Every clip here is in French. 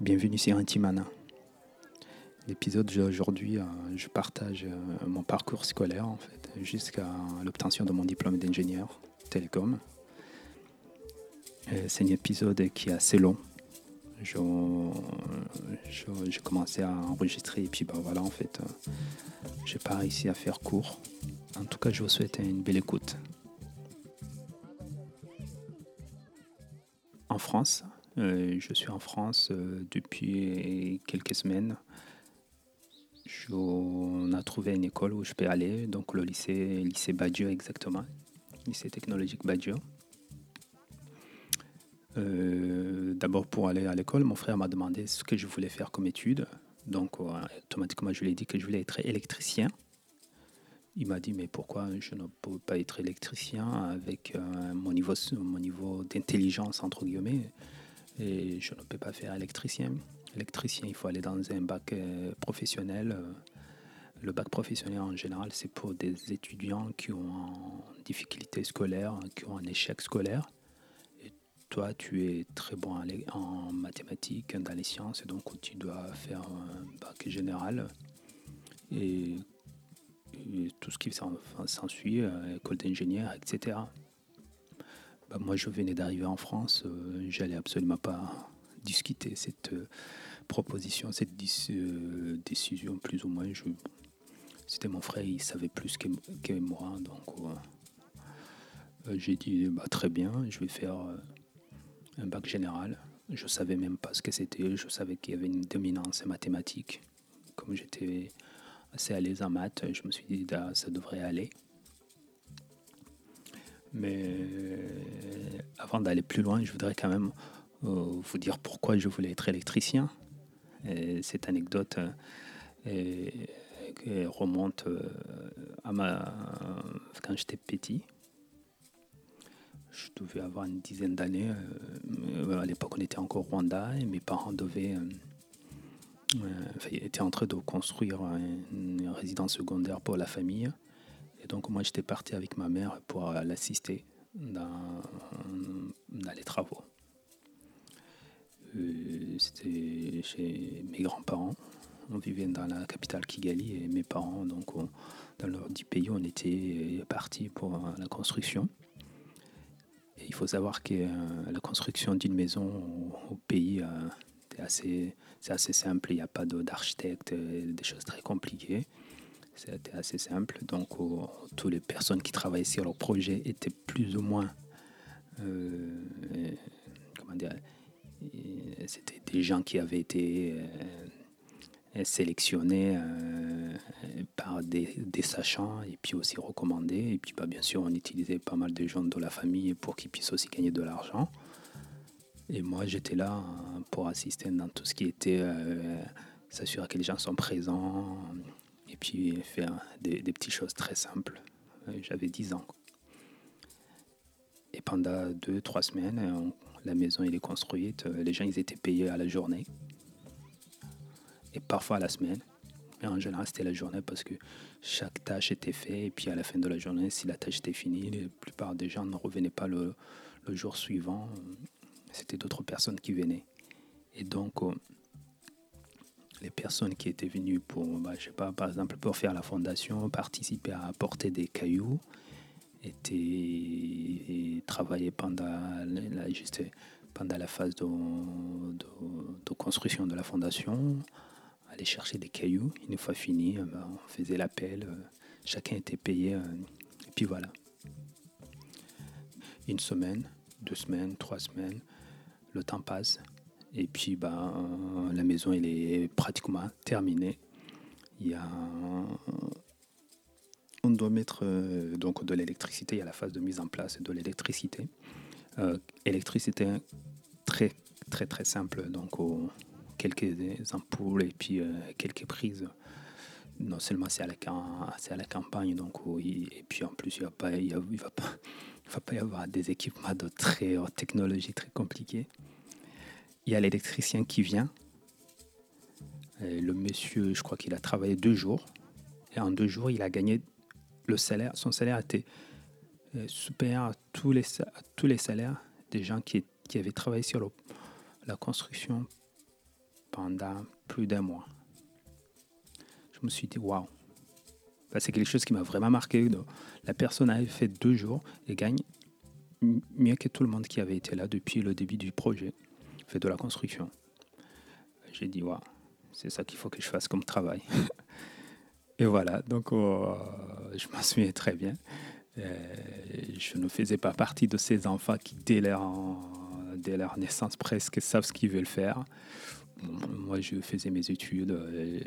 Bienvenue sur Intimana. L'épisode d'aujourd'hui, euh, je partage euh, mon parcours scolaire jusqu'à l'obtention de mon diplôme d'ingénieur télécom. Euh, c'est un épisode qui est assez long. J'ai commencé à enregistrer et puis bah voilà en fait, j'ai pas réussi à faire court. En tout cas, je vous souhaite une belle écoute. En France, je suis en France depuis quelques semaines on a trouvé une école où je peux aller, donc le lycée, lycée Badiou exactement, lycée technologique Badiou. Euh, d'abord pour aller à l'école, mon frère m'a demandé ce que je voulais faire comme étude. Donc euh, automatiquement, je lui ai dit que je voulais être électricien. Il m'a dit mais pourquoi je ne peux pas être électricien avec euh, mon niveau, mon niveau d'intelligence entre guillemets? Et je ne peux pas faire électricien électricien, il faut aller dans un bac euh, professionnel. Euh, le bac professionnel en général, c'est pour des étudiants qui ont une difficulté scolaire, qui ont un échec scolaire. Et toi, tu es très bon en mathématiques, dans les sciences, et donc tu dois faire un bac général. Et, tout ce qui s'ensuit, euh, école d'ingénieur, etc. Bah, moi, je venais d'arriver en France, j'allais absolument pas discuter cette euh, proposition, cette euh, décision, plus ou moins. C'était mon frère, il savait plus que, moi. Donc, euh, j'ai dit bah, très bien, je vais faire un bac général. Je savais même pas ce que c'était. Je savais qu'il y avait une dominance mathématique. Comme j'étais assez à l'aise en maths, je me suis dit bah, ça devrait aller. Mais avant d'aller plus loin, je voudrais quand même euh, vous dire pourquoi je voulais être électricien. cette anecdote euh, remonte euh, à ma, quand j'étais petit. Je devais avoir une dizaine d'années. à l'époque, on était encore au Rwanda et mes parents devaient, étaient en train de construire une résidence secondaire pour la famille. Donc, moi, j'étais parti avec ma mère pour l'assister dans, dans les travaux. Euh, c'était chez mes grands-parents. On vivait dans la capitale Kigali et mes parents, donc dans leur dix pays, on était partis pour la construction. Il faut savoir que euh, la construction d'une maison au, pays, euh, c'est assez, assez simple. Il n'y a pas d'architecte, des choses très compliquées. C'était assez simple. Donc, toutes les personnes qui travaillaient sur leur projet étaient plus ou moins, comment dire, c'était des gens qui avaient été euh, sélectionnés euh, par des, sachants et puis aussi recommandés. Et puis bah, bien sûr, on utilisait pas mal de gens de la famille pour qu'ils puissent aussi gagner de l'argent. Et moi, j'étais là pour assister dans tout ce qui était euh, s'assurer que les gens sont présents et puis faire des, des petites choses très simples. J'avais 10 ans. Et pendant deux, trois semaines, la maison elle est construite, euh, les gens ils étaient payés à la journée et parfois à la semaine. Mais en général, c'était la journée parce que chaque tâche était faite. Et puis à la fin de la journée, si la tâche était finie, la plupart des gens ne revenaient pas le, jour suivant. C'était d'autres personnes qui venaient. Et donc, euh, les personnes qui étaient venues pour, bah, je sais pas, par exemple, pour faire la fondation, participer à apporter des cailloux, était et travaillé pendant la, juste pendant la phase de, construction de la fondation, aller chercher des cailloux. Une fois fini, euh, ben, on faisait l'appel, euh, chacun était payé, euh, et puis voilà. Une semaine, deux semaines, trois semaines, le temps passe, et puis ben, la maison elle est pratiquement terminée. Il y a on doit mettre euh, donc de l'électricité. Il y a la phase de mise en place de l'électricité. Euh, électricité très très très simple. Donc quelques ampoules et puis euh, quelques prises. Non seulement c'est à la, campagne, donc et puis en plus il ne va, il va, pas, va pas y avoir des équipements de très haute technologie très compliqués. Il y a l'électricien qui vient. le monsieur, je crois qu'il a travaillé deux jours. Et en deux jours, il a gagné le salaire, son salaire était euh, supérieur à tous les, salaires des gens qui, qui avaient travaillé sur la construction pendant plus d'un mois. Je me suis dit, waouh, c'est quelque chose qui m'a vraiment marqué. La personne avait fait deux jours et gagne mieux que tout le monde qui avait été là depuis le début du projet, fait de la construction. J'ai dit, waouh, c'est ça qu'il faut que je fasse comme travail. et voilà, donc oh, je m'en souviens très bien. je ne faisais pas partie de ces enfants qui, dès leur, dès leur naissance, presque savent ce qu'ils veulent faire. Moi, je faisais mes études euh,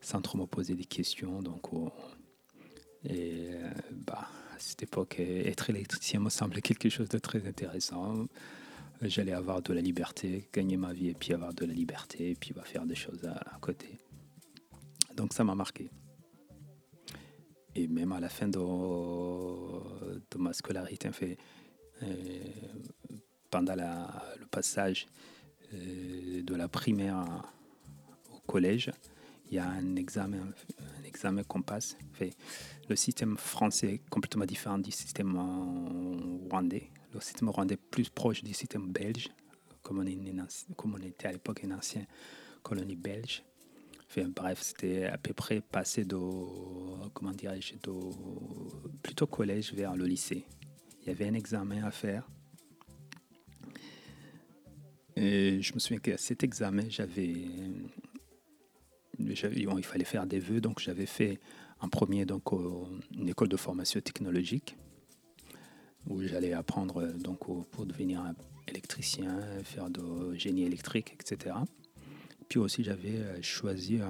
sans trop me poser des questions. Donc, euh, bah, à cette époque, être électricien me semblait quelque chose de très intéressant. J'allais avoir de la liberté, gagner ma vie et puis avoir de la liberté et puis va faire des choses à, côté. Donc ça m'a marqué. Et même à la fin de, ma scolarité, fait, euh, pendant le passage euh, de la primaire au collège, il y a un examen, un examen qu'on passe. Fait, le système français est complètement différent du système rwandais. Le système rwandais est plus proche du système belge, comme on, était à l'époque une ancienne colonie belge. Bref, c'était à peu près passé de, comment dirais-je, plutôt collège vers le lycée. Il y avait un examen à faire. Je me souviens qu'à cet examen, j'avais il fallait faire des vœux, donc j'avais fait en premier donc, une école de formation technologique où j'allais apprendre donc, pour devenir électricien, faire de génie électrique, etc. Puis aussi j'avais euh, choisi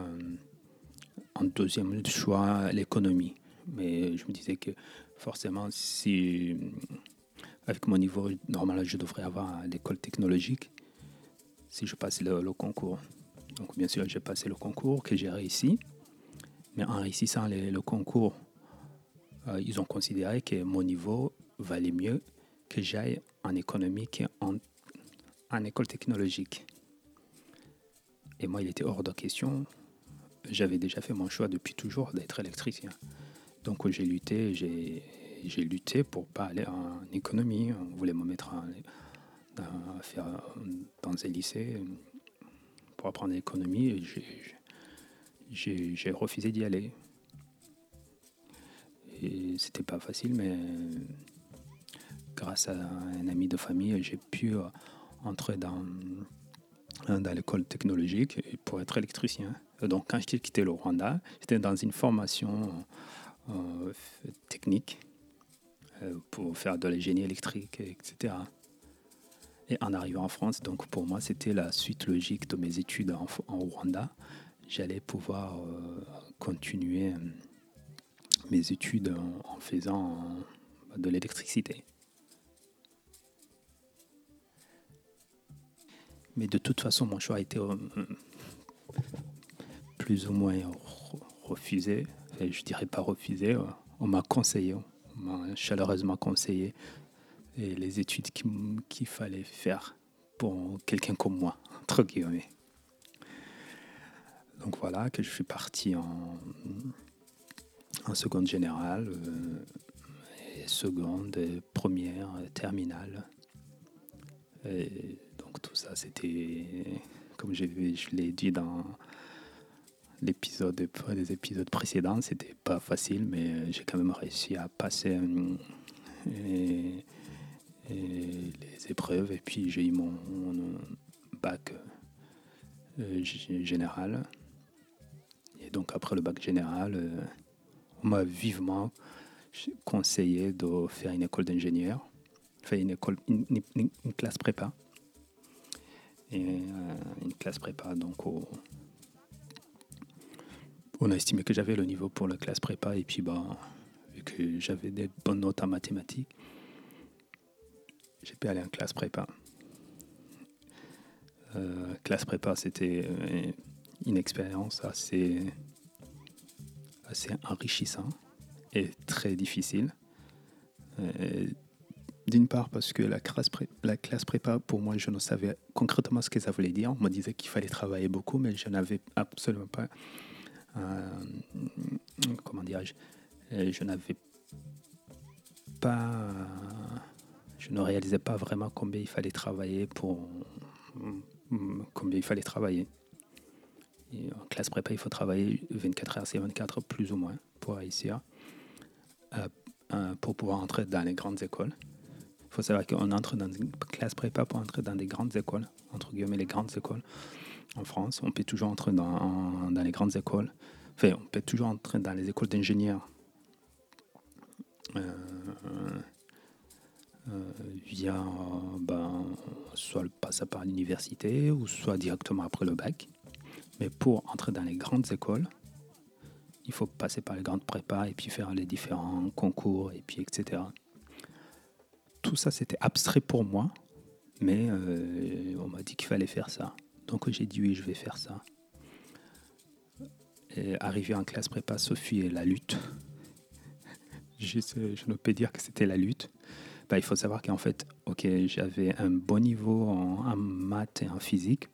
en deuxième choix l'économie. Mais je me disais que forcément, si avec mon niveau normal, je devrais avoir l'école technologique si je passe le concours. Donc bien sûr, j'ai passé le concours que j'ai réussi. Mais en réussissant le concours, euh, ils ont considéré que mon niveau valait mieux que j'aille en économie qu'en en école technologique. Et moi, il était hors de question. J'avais déjà fait mon choix depuis toujours d'être électricien. Donc j'ai lutté, j'ai lutté pour pas aller en économie. On voulait me mettre dans, faire, dans un lycée pour apprendre l'économie j'ai refusé d'y aller. Et c'était pas facile, mais grâce à un ami de famille, j'ai pu euh, entrer dans, dans l'école technologique pour être électricien. Donc quand j'ai quitté le Rwanda, j'étais dans une formation euh, technique euh, pour faire de la génie électrique, etc. Et en arrivant en France, donc pour moi, c'était la suite logique de mes études en, Rwanda. J'allais pouvoir euh, continuer euh, mes études en, faisant euh, de l'électricité. Mais de toute façon, mon choix a été plus ou moins refusé. je je dirais pas refusé. On m'a conseillé, on m'a chaleureusement conseillé les études qu'il fallait faire pour quelqu'un comme moi, entre guillemets. Donc voilà, que je suis parti en, seconde générale, euh, seconde, première, terminale. Donc tout ça, c'était, comme je, l'ai dit dans l'épisode, des épisodes précédents, c'était pas facile, mais j'ai quand même réussi à passer. et, les épreuves. Et puis j'ai eu mon, bac euh, général. Et donc après le bac général, euh, on m'a vivement conseillé de faire une école d'ingénieur, faire une école, une, classe prépa. Et euh, une classe prépa, donc on a estimé que j'avais le niveau pour la classe prépa et puis bah, vu que j'avais des bonnes notes en mathématiques, j'ai pu aller en classe prépa. Euh, classe prépa, c'était euh, une expérience assez, assez enrichissante et très difficile. D'une part parce que la classe, la classe prépa, pour moi, je ne savais concrètement ce que ça voulait dire. On me disait qu'il fallait travailler beaucoup, mais je n'avais absolument pas... comment dirais-je Je n'avais pas je ne réalisais pas vraiment combien il fallait travailler pour combien il fallait travailler. en classe prépa, il faut travailler 24 heures c'est 24 plus ou moins pour réussir, pour pouvoir entrer dans les grandes écoles. Il faut savoir qu'on entre dans une classe prépa pour entrer dans des grandes écoles, entre guillemets les grandes écoles en France. On peut toujours entrer dans, les grandes écoles. Enfin, on peut toujours entrer dans les écoles d'ingénieurs euh, euh, via ben, soit le passage par l'université ou soit directement après le bac. Mais pour entrer dans les grandes écoles, il faut passer par les grandes prépas et puis faire les différents concours et puis etc. Tout ça, c'était abstrait pour moi, mais euh, on m'a dit qu'il fallait faire ça. Donc j'ai dit oui, je vais faire ça. Et arrivé en classe prépa, Sophie et la lutte. je, ne peux dire que c'était la lutte. Bah, il faut savoir qu'en fait, ok, j'avais un bon niveau en, maths et en physique,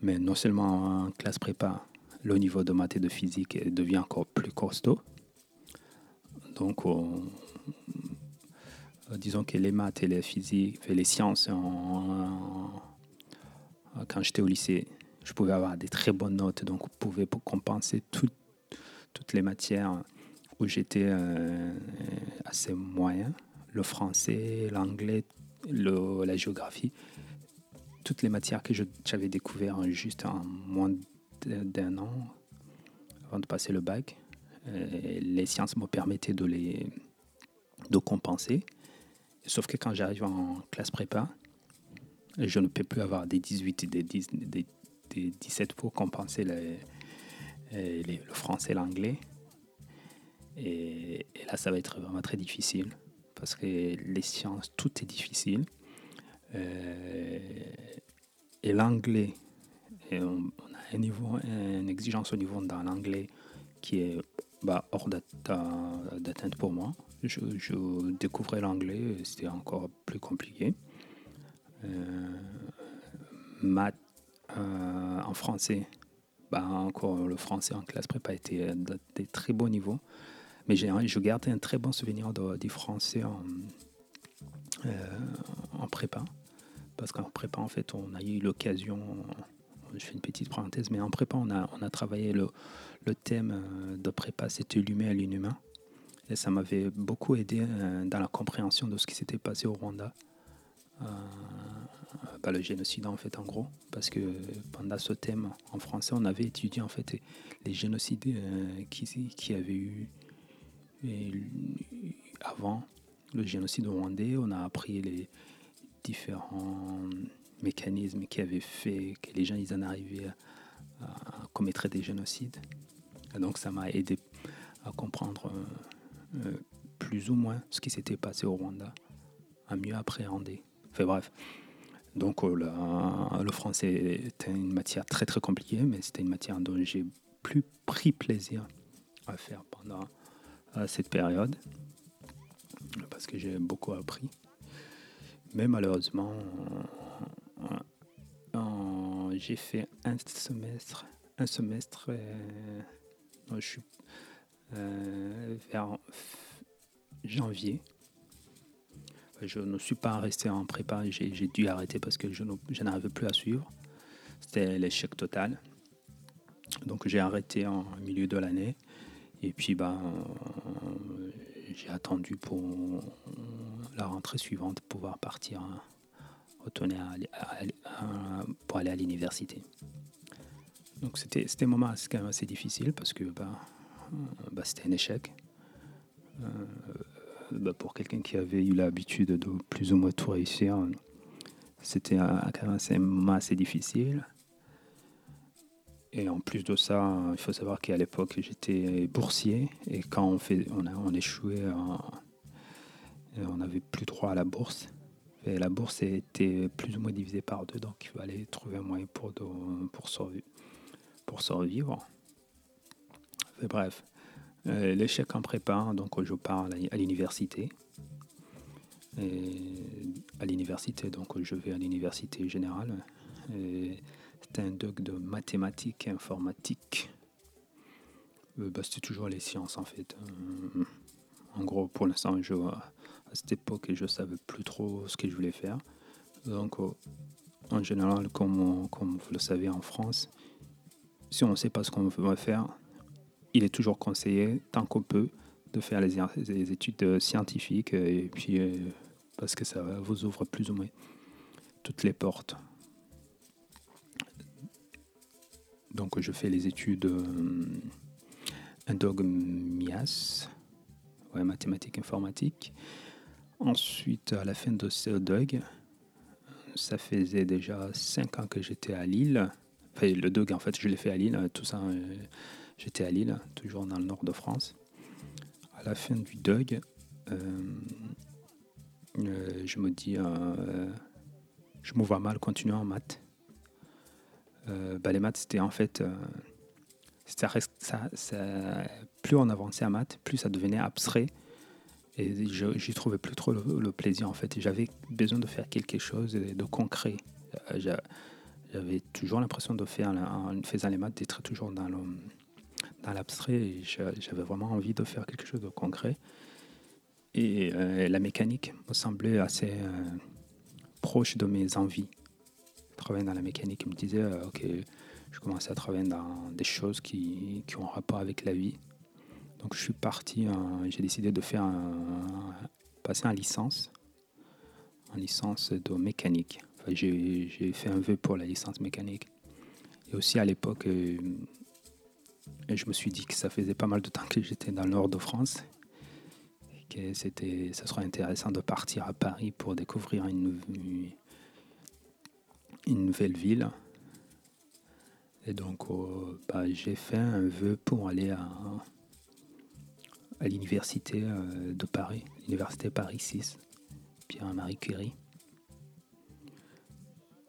mais non seulement en classe prépa, le niveau de maths et de physique devient encore plus costaud. Donc, disons que les maths et les physiques, et les sciences, quand j'étais au lycée, je pouvais avoir des très bonnes notes, donc on pouvait compenser toutes les matières où j'étais euh, assez moyen le français, l'anglais, la géographie, toutes les matières que j'avais découvertes juste en moins d'un an avant de passer le bac. Euh, les sciences me permettaient de les de compenser. Sauf que quand j'arrive en classe prépa, je ne peux plus avoir des 18 et des, 17 pour compenser les, le français et l'anglais. et, là, ça va être vraiment très difficile parce que les sciences, tout est difficile. Euh, et l'anglais, on, a un niveau, une exigence au niveau dans l'anglais qui est bah, hors d'atteinte pour moi. Je, découvrais l'anglais, c'était encore plus compliqué. Euh, maths euh, en français, bah, encore le français en classe prépa était des très bons niveaux. Mais je garde un très bon souvenir de, des Français euh, en prépa. Parce qu'en prépa, en fait, on a eu l'occasion, je fais une petite parenthèse, mais en prépa, on a, travaillé le, thème euh, de prépa, c'était l'humain et l'inhumain. Et ça m'avait beaucoup aidé euh, dans la compréhension de ce qui s'était passé au Rwanda. Bah, le génocide en fait en gros parce que pendant ce thème en français on avait étudié en fait les génocides qui, qui avaient eu avant le génocide rwandais, on a appris les différents mécanismes qui avaient fait que les gens ils en arrivaient à, commettre des génocides. Donc ça m'a aidé à comprendre euh, euh, plus ou moins ce qui s'était passé au Rwanda, à mieux appréhender. Enfin bref. Donc euh, le français était une matière très très compliquée, mais c'était une matière dont j'ai plus pris plaisir à faire pendant à cette période parce que j'ai beaucoup appris. Mais malheureusement, j'ai fait un semestre, un semestre, euh, je suis euh, vers janvier. Je ne suis pas resté en prépa, j'ai dû arrêter parce que je n'arrivais plus à suivre. C'était l'échec total. Donc j'ai arrêté en milieu de l'année. Et puis, ben, j'ai attendu pour la rentrée suivante pouvoir partir, retourner pour aller à l'université. Donc, c'était un moment assez difficile parce que ben, ben c'était un échec. Euh, ben, pour quelqu'un qui avait eu l'habitude de plus ou moins tout réussir, c'était quand même un moment assez difficile. Et en plus de ça, il faut savoir qu'à l'époque, j'étais boursier. Et quand on, fait, on, a, on échouait, on n'avait plus droit à la bourse. La bourse était plus ou moins divisée par deux, donc il fallait trouver un moyen pour, pour, survivre, pour bref, euh, l'échec en prépa, donc je pars à l'université. à l'université, donc je vais à l'université générale. C'était un doc de mathématiques et informatique. Euh, bah, toujours les sciences en fait. Euh, en gros, pour l'instant, je, à cette époque, je ne savais plus trop ce que je voulais faire. Donc, en général, comme, comme vous le savez en France, si on ne sait pas ce qu'on veut faire, il est toujours conseillé, tant qu'on peut, de faire les, études scientifiques, et puis parce que ça vous ouvre plus ou moins toutes les portes. Donc je fais les études euh, ouais, mathématiques informatiques. Ensuite, à la fin de ce DOG, ça faisait déjà 5 ans que j'étais à Lille. Enfin, le DOG, en fait, je l'ai fait à Lille. Tout ça, euh, j'étais à Lille, toujours dans le nord de France. À la fin du DOG, euh, je me dis, je me vois mal continuer en maths. Euh, bah, les maths, c'était en fait. Euh, ça, plus on avançait à maths, plus ça devenait abstrait. Et j'y trouvais plus trop le, plaisir en fait. J'avais besoin de faire quelque chose de concret. Euh, j'avais toujours l'impression de faire, en faisant les maths, d'être toujours dans l'abstrait. J'avais vraiment envie de faire quelque chose de concret. Et la mécanique me semblait assez proche de mes envies travailler dans la mécanique. Il me disait, euh, ok, je commençais à travailler dans des choses qui, qui ont rapport avec la vie. Donc je suis parti, j'ai décidé de faire un, passer en licence, en licence de mécanique. j'ai fait un vœu pour la licence mécanique. Et aussi à l'époque, euh, je me suis dit que ça faisait pas mal de temps que j'étais dans le nord de France. Que c'était, ça serait intéressant de partir à Paris pour découvrir une, nouvelle ville. Et donc, euh, bah, j'ai fait un vœu pour aller à, à l'université euh, de Paris, l'université Paris 6, Pierre-Marie Curie.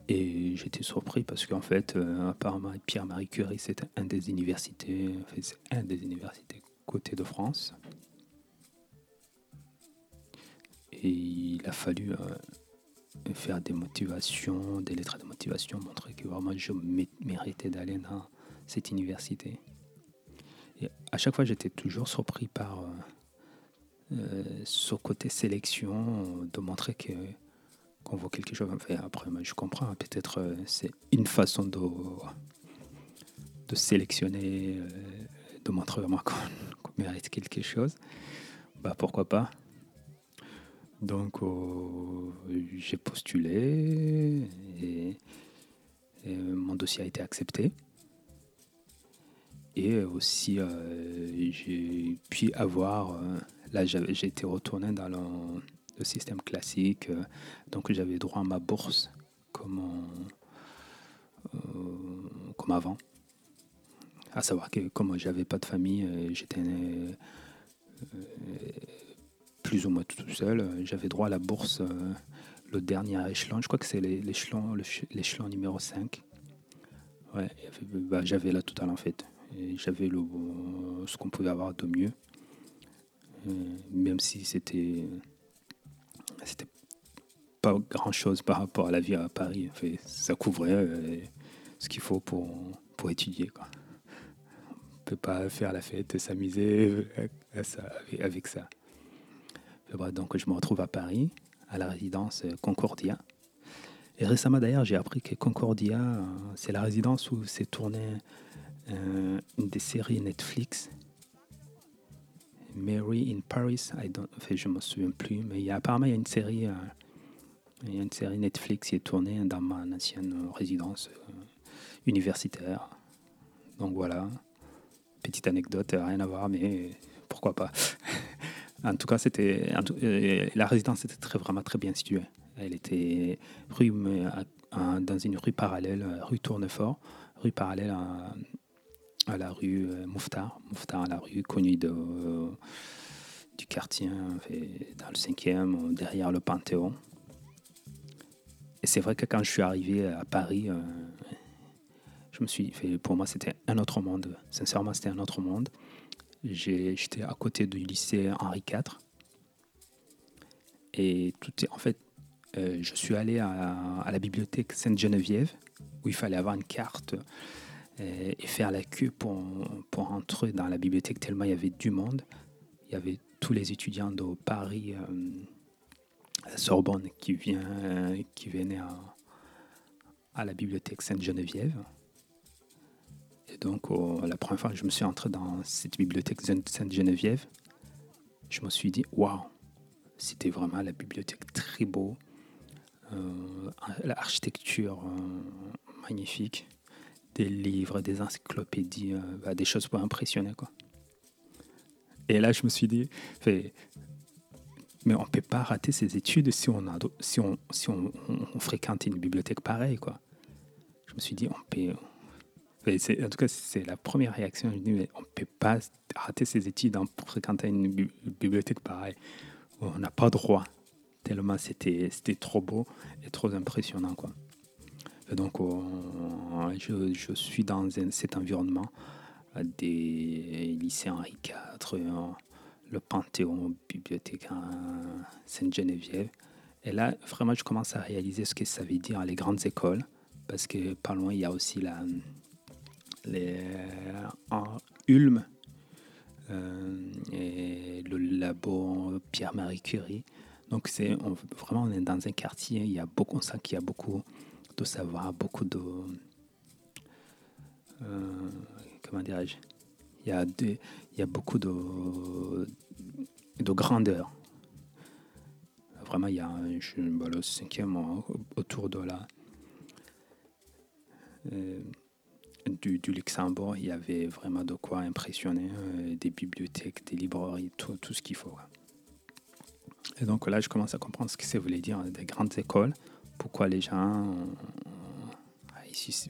Et j'étais surpris parce qu'en fait, euh, apparemment, Pierre-Marie Curie, c'était un des universités, c'est un des universités côté de France. Et il a fallu faire des motivations, des lettres de motivation, montrer que vraiment je méritais d'aller dans cette université. À chaque fois, j'étais toujours surpris par euh, euh, ce côté sélection, de montrer qu'on vaut quelque chose. Après, moi, je comprends, hein, peut-être euh, c'est une façon de, sélectionner, de montrer vraiment qu'on mérite quelque chose. Bah, pourquoi pas donc euh, j'ai postulé et, mon dossier a été accepté. Et aussi euh, j'ai pu avoir, euh, là j'ai été retourné dans le, système classique, donc j'avais droit à ma bourse comme, comme avant. À savoir que comme j'avais pas de famille, j'étais plus ou moins tout seul. Euh, j'avais droit à la bourse, euh, le dernier échelon. Je crois que c'est l'échelon, l'échelon numéro 5. Ouais, bah, j'avais la totale en fait. J'avais le, ce qu'on pouvait avoir de mieux. Euh, même si c'était, c'était pas grand chose par rapport à la vie à Paris. ça couvrait ce qu'il faut pour, pour étudier. Quoi. On peut pas faire la fête et s'amuser avec ça. Donc je me retrouve à Paris, à la résidence Concordia. Et récemment d'ailleurs, j'ai appris que Concordia, euh, c'est la résidence où s'est tournée euh, des séries Netflix. Mary in Paris, I don't, je ne me souviens plus, mais apparemment il y a une série, euh, une série Netflix qui est tournée dans ma ancienne résidence universitaire. Donc voilà, petite anecdote, rien à voir, mais pourquoi pas. En tout cas, c'était euh, la résidence était très, vraiment très bien située. Elle était rue, dans une rue parallèle, rue Tournefort, rue parallèle à, la rue euh, Mouffetard, Mouffetard, la rue connue de, du quartier, dans le 5e, derrière le Panthéon. Et c'est vrai que quand je suis arrivé à Paris, euh, je me suis fait, pour moi, c'était un autre monde. Sincèrement, c'était un autre monde. J'étais à côté du lycée Henri IV. Et tout est, en fait, euh, je suis allé à, la bibliothèque Sainte-Geneviève, où il fallait avoir une carte et, faire la queue pour, pour entrer dans la bibliothèque, tellement il y avait du monde. Il y avait tous les étudiants de Paris, euh, Sorbonne, qui, vient, qui venaient à, à la bibliothèque Sainte-Geneviève. Et donc, la première fois que je me suis entré dans cette bibliothèque Sainte-Geneviève, je me suis dit, waouh, c'était vraiment la bibliothèque très beau, euh, l'architecture euh, magnifique, des livres, des encyclopédies, euh, bah, des choses pour impressionner. Quoi. Et là, je me suis dit, mais on ne peut pas rater ses études si on, a, si on, si on, fréquente une bibliothèque pareille. Quoi. Je me suis dit, on peut. En tout cas, c'est la première réaction. Je me dis, mais on ne peut pas rater ses études en fréquentant une bibliothèque pareille. On n'a pas droit. Tellement c'était trop beau et trop impressionnant. Quoi. Donc, je, je, suis dans cet environnement des lycées Henri IV, le Panthéon, bibliothèque Sainte-Geneviève. Et là, vraiment, je commence à réaliser ce que ça veut dire les grandes écoles, parce que pas loin, il y a aussi la, les, Ulm euh, et le labo Pierre-Marie Curie. Donc, c'est vraiment, on est dans un quartier, il y a beaucoup, on sent qu'il y a beaucoup de savoir, beaucoup de. Euh, comment dirais-je il y, a il y a beaucoup de, de grandeur. Vraiment, il y a je, le cinquième autour de la, euh, du, Luxembourg, il y avait vraiment de quoi impressionner, euh, des bibliothèques, des librairies, tout, tout ce qu'il faut. Et donc là, je commence à comprendre ce que ça voulait dire des grandes écoles, pourquoi les gens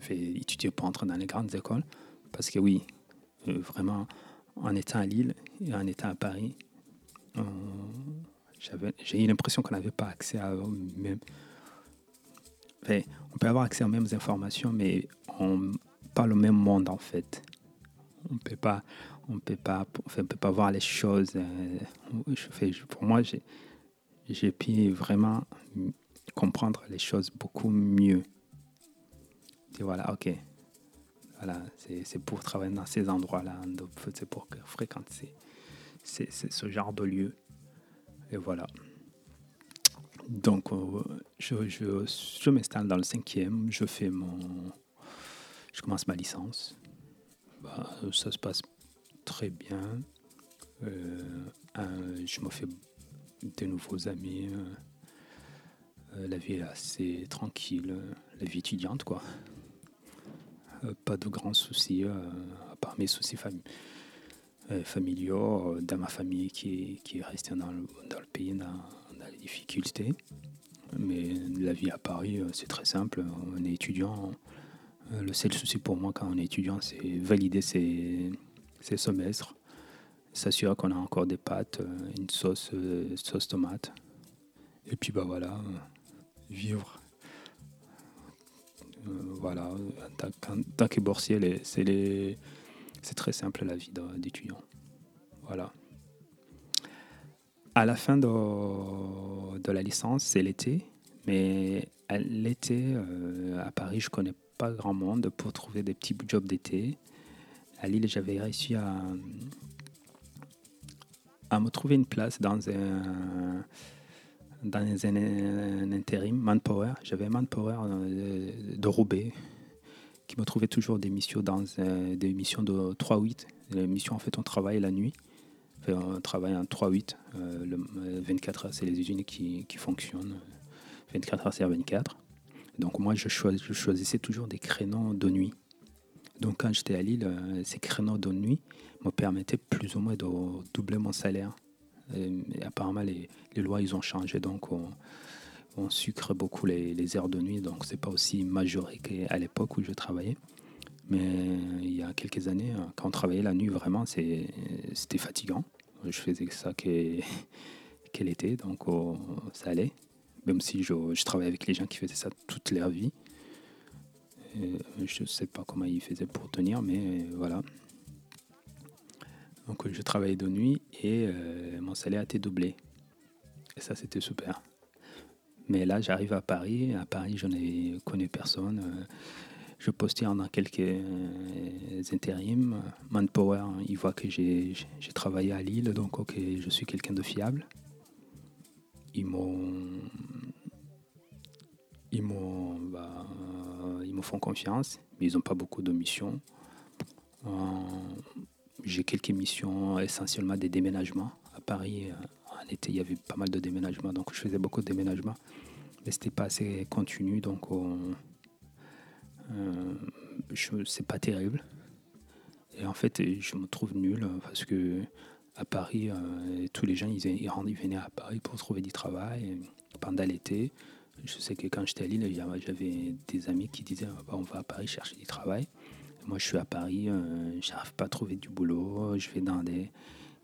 fait étudier pour entrer dans les grandes écoles. Parce que oui, euh, vraiment, en étant à Lille et en étant à Paris, j'ai eu l'impression qu'on n'avait pas accès à même. on peut avoir accès aux mêmes informations, mais on parle au même monde en fait. On peut pas, on peut pas, on peut pas voir les choses. Euh, pour moi, j'ai pu vraiment comprendre les choses beaucoup mieux. Et voilà, ok, voilà, c'est pour travailler dans ces endroits-là, c'est pour fréquenter c'est ce genre de lieu. Et voilà. Donc, euh, je, je, je m'installe dans le cinquième, je fais mon. Je commence ma licence. Bah, ça se passe très bien. Euh, je me fais de nouveaux amis. Euh, la vie est assez tranquille, la vie étudiante, quoi. Euh, pas de grands soucis, euh, à part mes soucis familiaux, dans ma famille qui, qui est restée dans le, dans le pays, dans, les difficultés. Mais la vie à Paris, c'est très simple. On est étudiant. Le seul souci pour moi quand on est étudiant, c'est valider ses, ses semestres, s'assurer qu'on a encore des pâtes, une sauce, sauce tomate. Et puis bah voilà, vivre euh, voilà, tant que boursier, c'est très simple la vie d'étudiant. Voilà. À la fin de, de la licence, c'est l'été, mais l'été, euh, à Paris, je connais pas grand monde pour trouver des petits jobs d'été. À Lille, j'avais réussi à, à me trouver une place dans un dans un, intérim, Manpower. J'avais Manpower euh, de Roubaix qui me trouvait toujours des missions dans euh, des missions de 3-8. Les missions, en fait, on travaille la nuit. on travaille en 3-8. Euh, le 24 heures, c'est les usines qui, qui, fonctionnent. 24 heures, c'est 24. Donc, moi, je, je, choisissais toujours des créneaux de nuit. Donc, quand j'étais à Lille, ces créneaux de nuit me permettaient plus ou moins de doubler mon salaire. Et, apparemment, les, lois, ils ont changé, donc on, sucre beaucoup les, les, heures de nuit, donc c'est pas aussi majoré qu'à l'époque où je travaillais. Mais il y a quelques années, quand on travaillait la nuit, vraiment, c'était fatigant. Je faisais ça qu'elle était, donc ça allait. Même si je, je, travaillais avec les gens qui faisaient ça toute leur vie. je ne sais pas comment ils faisaient pour tenir, mais voilà. Donc je travaillais de nuit et euh, mon salaire a été doublé. Et ça, c'était super. Mais là, j'arrive à Paris. À Paris, je n'ai connu personne. Euh, je postais dans quelques euh, intérims. Manpower, il voit que j'ai travaillé à Lille, donc ok, je suis quelqu'un de fiable. Ils m'ont ils m'ont bah, ils me font confiance, mais ils n'ont pas beaucoup de missions. J'ai quelques missions, essentiellement des déménagements. À Paris, en été, il y avait pas mal de déménagements, donc je faisais beaucoup de déménagements. Mais c'était pas assez continu, donc c'est pas terrible. Et en fait, je me trouve nul parce que à Paris, euh, tous les gens, ils, ils, venaient à Paris pour trouver du travail pendant l'été. Je sais que quand j'étais à Lille, j'avais des amis qui disaient bah, on va à Paris chercher du travail. Moi, je suis à Paris, euh, je n'arrive pas à trouver du boulot. Je vais dans des.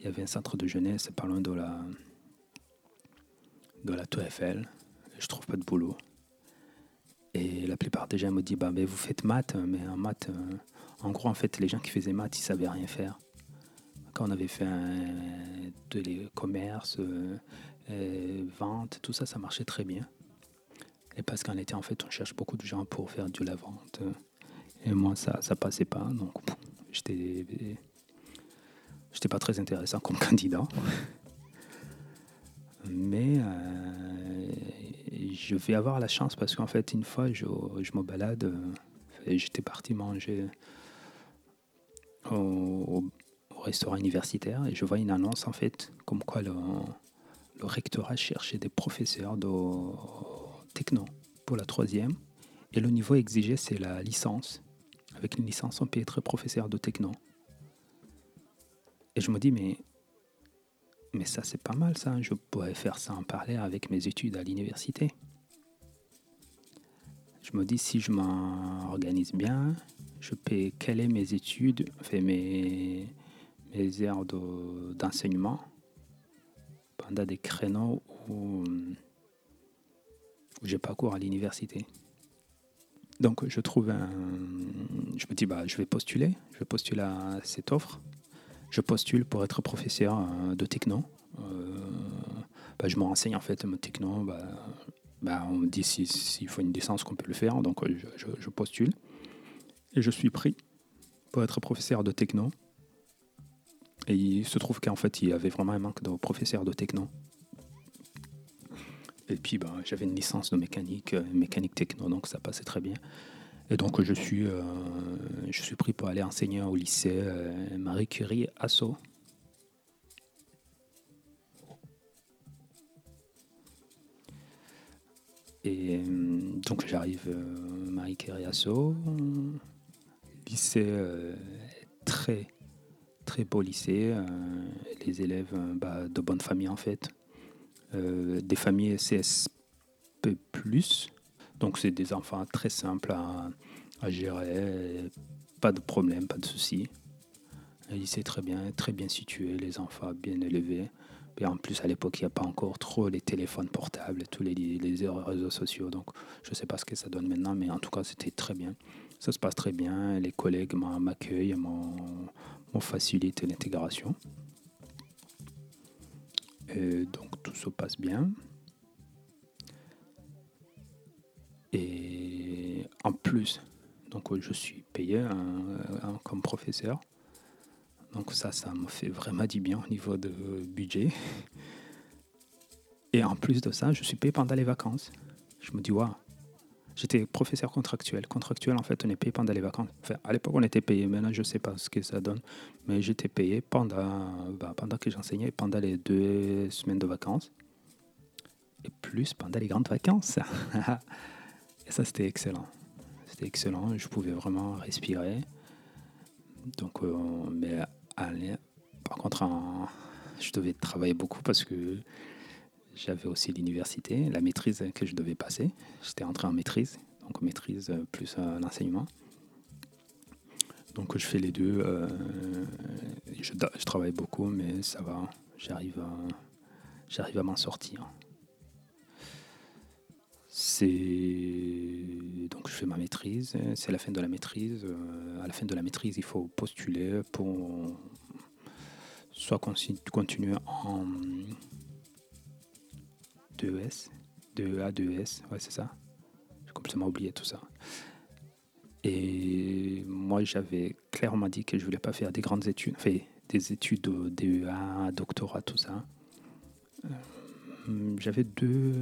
Il y avait un centre de jeunesse pas loin de la, de la Tour Eiffel. Je trouve pas de boulot. Et la plupart des gens me disent bah, mais vous faites maths, mais en maths, euh, en gros, en fait, les gens qui faisaient maths, ils savaient rien faire. Quand on avait fait de les commerces, euh, vente, tout ça, ça marchait très bien. Et parce qu'en été, en fait, on cherche beaucoup de gens pour faire de la vente. Et moi, ça ça passait pas. Donc, j'étais, j'étais pas très intéressant comme candidat. Mais euh, je vais avoir la chance parce qu'en fait, une fois, je, je me balade. J'étais parti manger au, restaurant universitaire et je vois une annonce en fait comme quoi le, le rectorat cherchait des professeurs de techno pour la troisième et le niveau exigé c'est la licence. Avec une licence on peut être professeur de techno. Et je me dis mais mais ça c'est pas mal ça, je pourrais faire ça en parler avec mes études à l'université. Je me dis si je m'organise bien, je peux caler mes études, enfin mes, mes heures d'enseignement pendant des créneaux où, j'ai pas cours à l'université. Donc je trouve un. Je me dis bah je vais postuler, je vais postuler à cette offre. Je postule pour être professeur euh, de techno. Euh, bah, je me renseigne en fait, mon techno, bah, bah, on me dit s'il faut une licence qu'on peut le faire, donc euh, je postule. Et je suis pris pour être professeur de techno. Et il se trouve qu'en fait, il y avait vraiment un manque de professeurs de techno. Et puis, ben, j'avais une licence de mécanique, euh, mécanique techno, donc ça passait très bien. Et donc, je suis, euh, je suis pris pour aller enseigner au lycée euh, Marie Curie à. Et donc, j'arrive Marie Curie à lycée euh, très très beau lycée, euh, les élèves euh, bah, de bonne famille en fait, des familles CSP+, donc c'est des enfants très simples à, gérer, pas de problème, pas de soucis. Un lycée très bien, très bien situé, les enfants bien élevés. Et en plus, à l'époque, il n'y a pas encore trop les téléphones portables, tous les, les réseaux sociaux. Donc, je ne sais pas ce que ça donne maintenant, mais en tout cas, c'était très bien. Ça se passe très bien. Les collègues m'accueillent, m'ont facilité l'intégration. donc tout se passe bien. Et en plus, donc je suis payé hein, comme professeur. Donc ça, ça me fait vraiment du bien au niveau de budget. Et en plus de ça, je suis payé pendant les vacances. Je me dis, waouh, J'étais professeur contractuel. Contractuel, en fait, on est payé pendant les vacances. Enfin, à l'époque, on était payé. Maintenant, je ne sais pas ce que ça donne. Mais j'étais payé pendant, bah, pendant que j'enseignais, pendant les deux semaines de vacances. Et plus pendant les grandes vacances. et ça, c'était excellent. C'était excellent. Je pouvais vraiment respirer. Donc, euh, mais allez, par contre, je devais travailler beaucoup parce que j'avais aussi l'université, la maîtrise que je devais passer. J'étais entré en maîtrise, donc maîtrise plus euh, l'enseignement. Donc je fais les deux. Euh, je, travaille beaucoup, mais ça va. J'arrive à, j'arrive à m'en sortir. C'est donc je fais ma maîtrise. C'est la fin de la maîtrise. Euh, à la fin de la maîtrise, il faut postuler pour soit continuer en 2ES, 2A, 2S, ouais, c'est ça. J'ai complètement oublié tout ça. Et moi, j'avais clairement dit que je voulais pas faire des grandes études, enfin, des études de DEA, doctorat, tout ça. Euh, j'avais deux.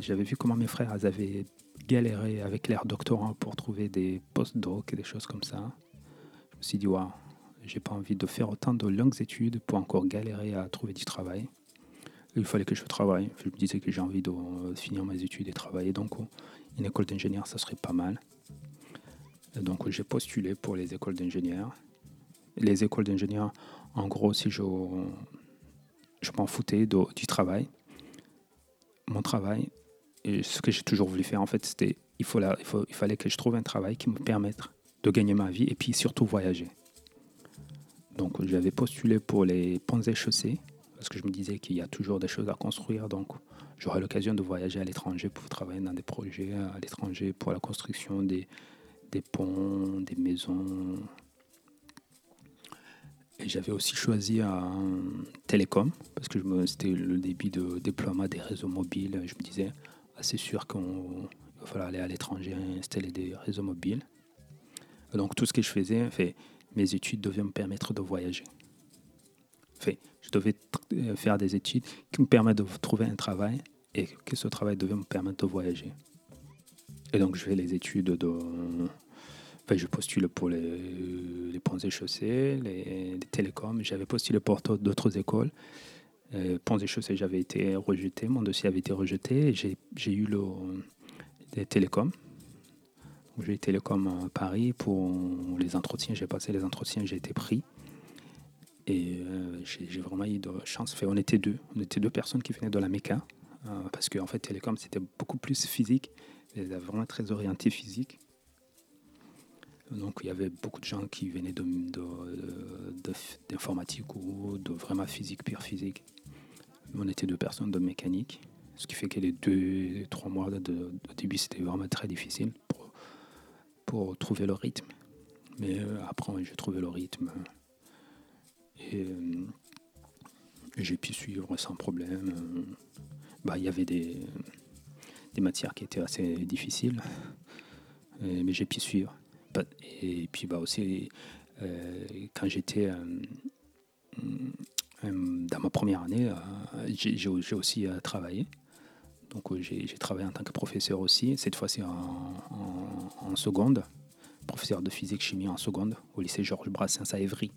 j'avais vu comment mes frères avaient galéré avec leur doctorant pour trouver des post-doc et des choses comme ça. Je me suis dit, waouh, j'ai pas envie de faire autant de longues études pour encore galérer à trouver du travail. Il fallait que je travaille. Je me disais que j'ai envie de finir mes études et travailler. Donc, une école d'ingénieur, ça serait pas mal. donc, j'ai postulé pour les écoles d'ingénieurs. Les écoles d'ingénieurs, en gros, si je, je m'en foutais du travail, mon travail, et ce que j'ai toujours voulu faire, en fait, c'était il, faut il, faut, il fallait que je trouve un travail qui me permette de gagner ma vie et puis surtout voyager. Donc j'avais postulé pour les ponts et chaussées parce que je me disais qu'il y a toujours des choses à construire. Donc j'aurais l'occasion de voyager à l'étranger pour travailler dans des projets à l'étranger pour la construction des, ponts, des maisons. Et j'avais aussi choisi un télécom parce que c'était le début de déploiement des réseaux mobiles. Je me disais, assez ah, sûr qu'on va falloir aller à l'étranger installer des réseaux mobiles. Donc tout ce que je faisais, mes études devaient me permettre de voyager. Je devais euh, faire des études qui me permettent de trouver un travail et que ce travail devait me permettre de voyager. Et donc je fais les études de... Je postule pour les, les ponts et chaussées, les, télécoms. J'avais postulé pour d'autres écoles. Euh, ponts et chaussées, j'avais été rejeté. Mon dossier avait été rejeté. J'ai eu le, les télécoms. J'ai eu télécom à Paris pour les entretiens. J'ai passé les entretiens, j'ai été pris. Et euh, j'ai vraiment eu de chance. On était deux. On était deux personnes qui venaient de la méca. Euh, parce qu'en fait, télécom, c'était beaucoup plus physique. C'était vraiment très orienté physique. Donc il y avait beaucoup de gens qui venaient d'informatique ou de vraiment physique, pure physique. On était deux personnes de mécanique. Ce qui fait que les deux, trois mois de, début, c'était vraiment très difficile pour, pour, trouver le rythme. Mais euh, après, j'ai trouvé le rythme. Et euh, j'ai pu suivre sans problème. Bah, il y avait des, des matières qui étaient assez difficiles, mais j'ai pu suivre. Et puis bah, aussi, euh, quand j'étais dans ma première année, j'ai aussi travaillé. Donc euh, j'ai travaillé en tant que professeur aussi, cette fois-ci en, seconde, professeur de physique chimie en seconde au lycée Georges Brassens à Évry.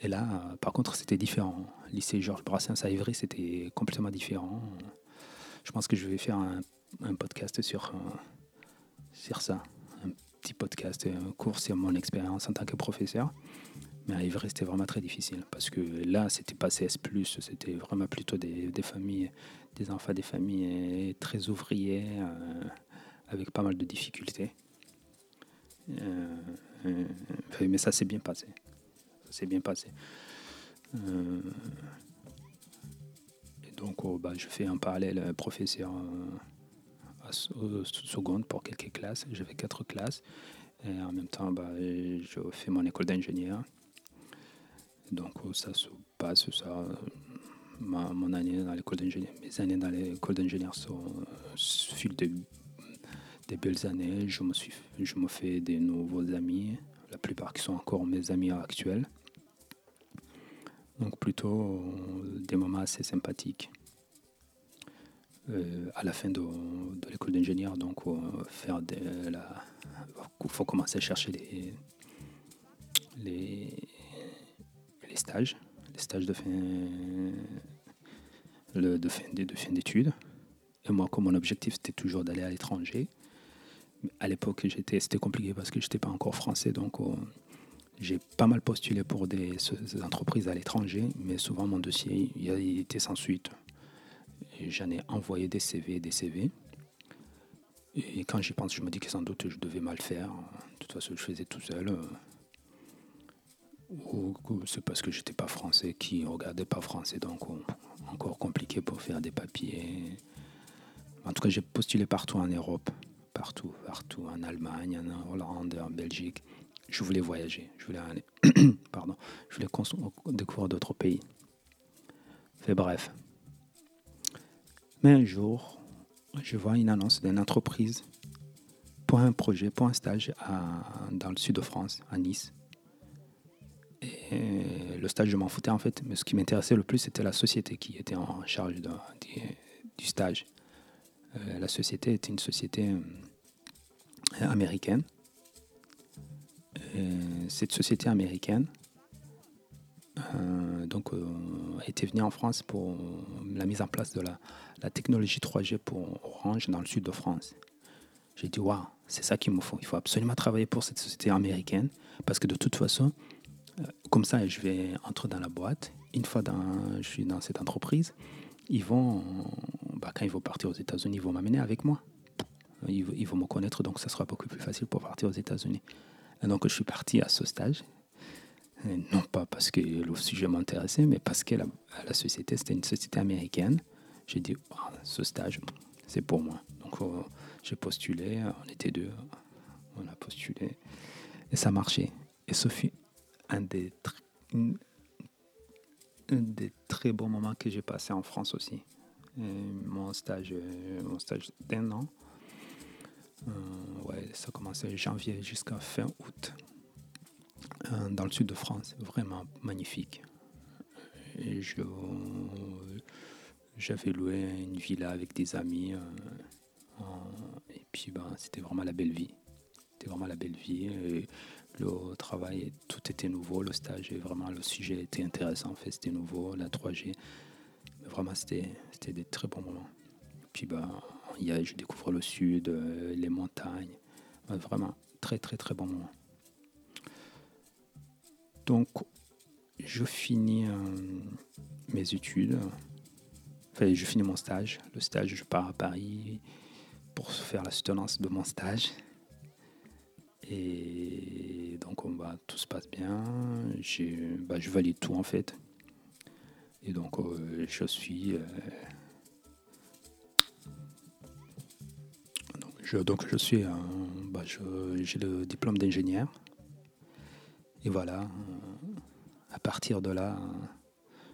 Et là, euh, par contre, c'était différent. lycée Georges Brassens à Évry, c'était complètement différent. Je pense que je vais faire un, podcast sur, euh, sur ça, un petit podcast, un cours sur mon expérience en tant que professeur. Mais à Évry, c'était vraiment très difficile parce que là, c'était pas CS, c'était vraiment plutôt des, familles, des enfants des familles très ouvriers, euh, avec pas mal de difficultés. Euh, euh, mais ça s'est bien passé. S'est bien passé. et donc, oh, bah, je fais un parallèle professeur à, seconde pour quelques classes. J'avais quatre classes. Et en même temps, bah, je fais mon école d'ingénieur. Donc oh, ça se passe, ça. Ma, mon année dans l'école d'ingénieur, mes années dans l'école d'ingénieur sont fil des, des belles années. Je me suis, je me fais des nouveaux amis, la plupart qui sont encore mes amis actuels. Donc plutôt des moments assez sympathiques. Euh, à la fin de, de l'école d'ingénieur, donc euh, faire il faut commencer à chercher les, les stages, les stages de fin, le, de fin, de fin d'études. Et moi, comme mon objectif, c'était toujours d'aller à l'étranger. À l'époque, j'étais, c'était compliqué parce que je n'étais pas encore français, donc euh, j'ai pas mal postulé pour des, entreprises à l'étranger, mais souvent mon dossier il, était sans suite. j'en ai envoyé des CV, des CV. Et quand j'y pense, je me dis que sans doute je devais mal faire. De toute façon, je faisais tout seul. Ou c'est parce que j'étais pas français qui regardait pas français, donc encore compliqué pour faire des papiers. En tout cas, j'ai postulé partout en Europe, partout, partout, en Allemagne, en Hollande, en Belgique. Je voulais voyager, je voulais aller, pardon, je voulais découvrir d'autres pays. Fait bref. Mais un jour, je vois une annonce d'une entreprise pour un projet, pour un stage dans le sud de France, à Nice. Et le stage, je m'en foutais en fait. Mais ce qui m'intéressait le plus, c'était la société qui était en charge du stage. Euh, la société était une société euh, américaine. Cette société américaine euh, donc, euh, était venue en France pour la mise en place de la, technologie 3G pour Orange dans le sud de France. J'ai dit, waouh, c'est ça qu'il me faut. Il faut absolument travailler pour cette société américaine parce que de toute façon, euh, comme ça, je vais entrer dans la boîte. Une fois dans, je suis dans cette entreprise, ils vont, bah, quand ils vont partir aux États-Unis, ils vont m'amener avec moi. Ils, ils, vont me connaître, donc ça sera beaucoup plus facile pour partir aux États-Unis. Donc, je suis parti à ce stage non pas parce que le sujet m'intéressait, mais parce que la, société, c'était une société américaine. J'ai dit, ah, ce stage, c'est pour moi. Donc euh, j'ai postulé, on était deux, on a postulé, et ça marchait. Et ce fut un des, très bons moments que j'ai passé en France aussi. mon stage, mon stage d'un an, euh, ouais, ça commençait janvier jusqu'à fin août. Euh, dans le sud de France, vraiment magnifique. Je, j'avais loué une villa avec des amis. Euh, et puis, ben, c'était vraiment la belle vie. C'était vraiment la belle vie. Le travail, tout était nouveau. Le stage, et vraiment, le sujet était intéressant. En fait, c'était nouveau. La 3G. Mais vraiment, c'était, c'était des très bons moments. Puis, ben, y a, je découvre le sud, euh, les montagnes. Vraiment, très, très, très bons moments. Donc, je finis euh, mes études. Enfin, je finis mon stage. Le stage, je pars à Paris pour faire la soutenance de mon stage. Et donc, on va, tout se passe bien. Bah, je valide tout en fait. Et donc, euh, je suis. Euh, donc, je suis. Bah, j'ai le diplôme d'ingénieur. Et voilà, euh, à partir de là,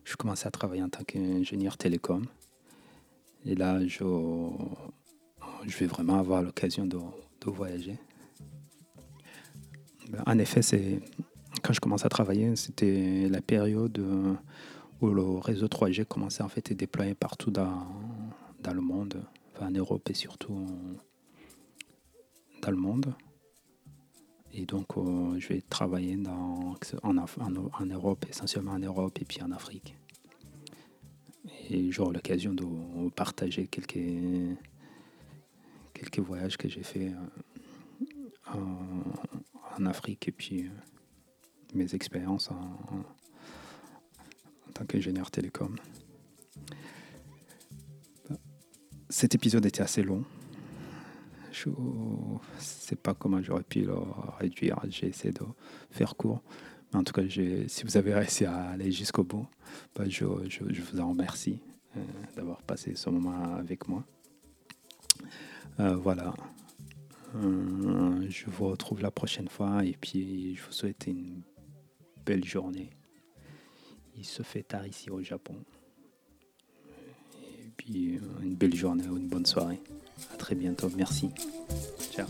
je commençais à travailler en tant qu'ingénieur télécom. Et là, je, je vais vraiment avoir l'occasion de, voyager. Ben, en effet, c'est quand je commençais à travailler, c'était la période où le réseau 3G commençait en fait à être déployé partout dans, dans le monde, en Europe et surtout dans le monde. Et donc, euh, je vais travailler dans, en, Europe, essentiellement en Europe et puis en Afrique. Et j'aurai l'occasion de partager quelques, quelques voyages que j'ai fait euh, en, Afrique et puis euh, mes expériences en, en tant qu'ingénieur télécom. Cet épisode était assez long. Je ne sais pas comment j'aurais pu le réduire. J'ai essayé de faire court. Mais en tout cas, si vous avez réussi à aller jusqu'au bout, bah, je, vous en remercie euh, d'avoir passé ce moment avec moi. Euh, voilà. Euh, je vous retrouve la prochaine fois et puis je vous souhaite une belle journée. Il se fait tard ici au Japon. Et puis une belle journée ou une bonne soirée. À très bientôt. Merci. Ciao.